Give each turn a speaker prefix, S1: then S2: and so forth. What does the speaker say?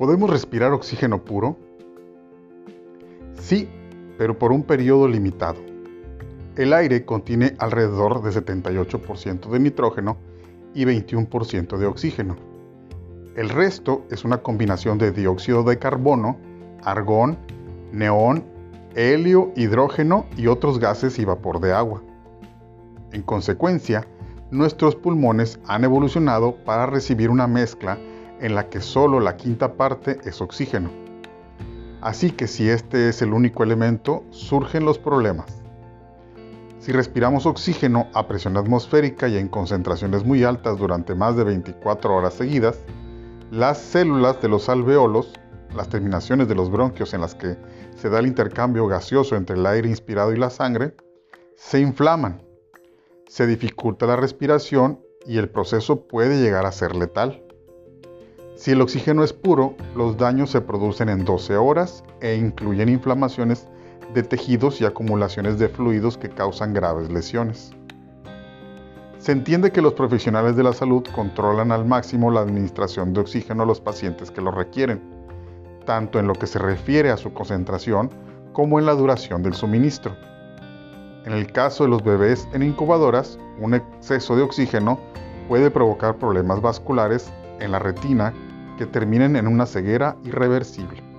S1: ¿Podemos respirar oxígeno puro? Sí, pero por un periodo limitado. El aire contiene alrededor de 78% de nitrógeno y 21% de oxígeno. El resto es una combinación de dióxido de carbono, argón, neón, helio, hidrógeno y otros gases y vapor de agua. En consecuencia, nuestros pulmones han evolucionado para recibir una mezcla en la que solo la quinta parte es oxígeno. Así que si este es el único elemento, surgen los problemas. Si respiramos oxígeno a presión atmosférica y en concentraciones muy altas durante más de 24 horas seguidas, las células de los alveolos, las terminaciones de los bronquios en las que se da el intercambio gaseoso entre el aire inspirado y la sangre, se inflaman. Se dificulta la respiración y el proceso puede llegar a ser letal. Si el oxígeno es puro, los daños se producen en 12 horas e incluyen inflamaciones de tejidos y acumulaciones de fluidos que causan graves lesiones. Se entiende que los profesionales de la salud controlan al máximo la administración de oxígeno a los pacientes que lo requieren, tanto en lo que se refiere a su concentración como en la duración del suministro. En el caso de los bebés en incubadoras, un exceso de oxígeno puede provocar problemas vasculares en la retina que terminen en una ceguera irreversible.